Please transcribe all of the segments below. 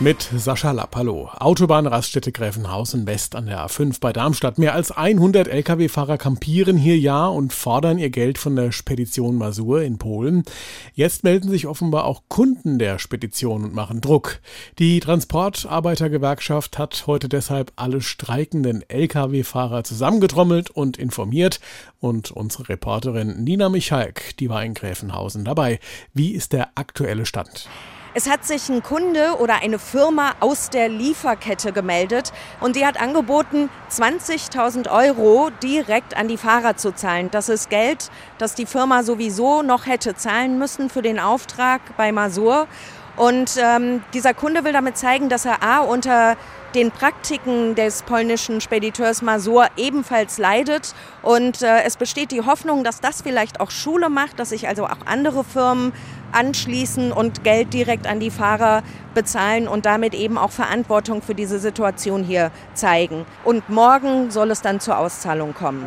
Mit Sascha Lapp, hallo. Autobahnraststätte Gräfenhausen West an der A5 bei Darmstadt. Mehr als 100 Lkw-Fahrer kampieren hier ja und fordern ihr Geld von der Spedition Masur in Polen. Jetzt melden sich offenbar auch Kunden der Spedition und machen Druck. Die Transportarbeitergewerkschaft hat heute deshalb alle streikenden Lkw-Fahrer zusammengetrommelt und informiert. Und unsere Reporterin Nina Michalk, die war in Gräfenhausen dabei. Wie ist der aktuelle Stand? Es hat sich ein Kunde oder eine Firma aus der Lieferkette gemeldet und die hat angeboten, 20.000 Euro direkt an die Fahrer zu zahlen. Das ist Geld, das die Firma sowieso noch hätte zahlen müssen für den Auftrag bei Masur. Und ähm, dieser Kunde will damit zeigen, dass er A unter den Praktiken des polnischen Spediteurs Masur ebenfalls leidet. Und äh, es besteht die Hoffnung, dass das vielleicht auch Schule macht, dass sich also auch andere Firmen anschließen und Geld direkt an die Fahrer bezahlen und damit eben auch Verantwortung für diese Situation hier zeigen. Und morgen soll es dann zur Auszahlung kommen.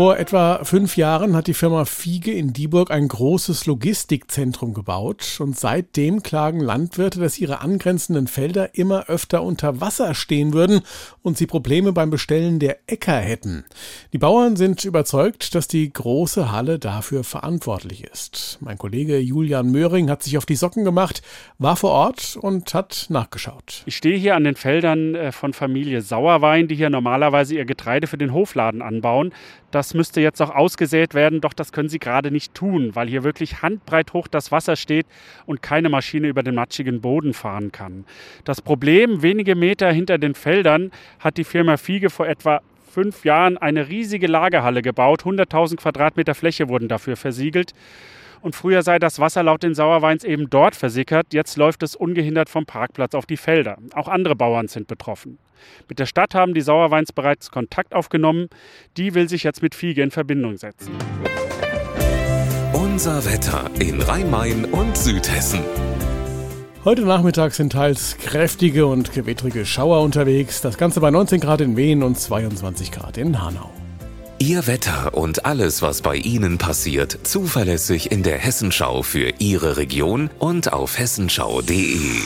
Vor etwa fünf Jahren hat die Firma Fiege in Dieburg ein großes Logistikzentrum gebaut und seitdem klagen Landwirte, dass ihre angrenzenden Felder immer öfter unter Wasser stehen würden und sie Probleme beim Bestellen der Äcker hätten. Die Bauern sind überzeugt, dass die große Halle dafür verantwortlich ist. Mein Kollege Julian Möhring hat sich auf die Socken gemacht, war vor Ort und hat nachgeschaut. Ich stehe hier an den Feldern äh, von Familie Sauerwein, die hier normalerweise ihr Getreide für den Hofladen anbauen. Das müsste jetzt auch ausgesät werden, doch das können sie gerade nicht tun, weil hier wirklich handbreit hoch das Wasser steht und keine Maschine über den matschigen Boden fahren kann. Das Problem, wenige Meter hinter den Feldern hat die Firma Fiege vor etwa fünf Jahren eine riesige Lagerhalle gebaut. 100.000 Quadratmeter Fläche wurden dafür versiegelt. Und früher sei das Wasser laut den Sauerweins eben dort versickert. Jetzt läuft es ungehindert vom Parkplatz auf die Felder. Auch andere Bauern sind betroffen. Mit der Stadt haben die Sauerweins bereits Kontakt aufgenommen. Die will sich jetzt mit Fiege in Verbindung setzen. Unser Wetter in Rhein-Main und Südhessen. Heute Nachmittag sind teils kräftige und gewittrige Schauer unterwegs. Das Ganze bei 19 Grad in Wien und 22 Grad in Hanau. Ihr Wetter und alles, was bei Ihnen passiert, zuverlässig in der Hessenschau für Ihre Region und auf hessenschau.de.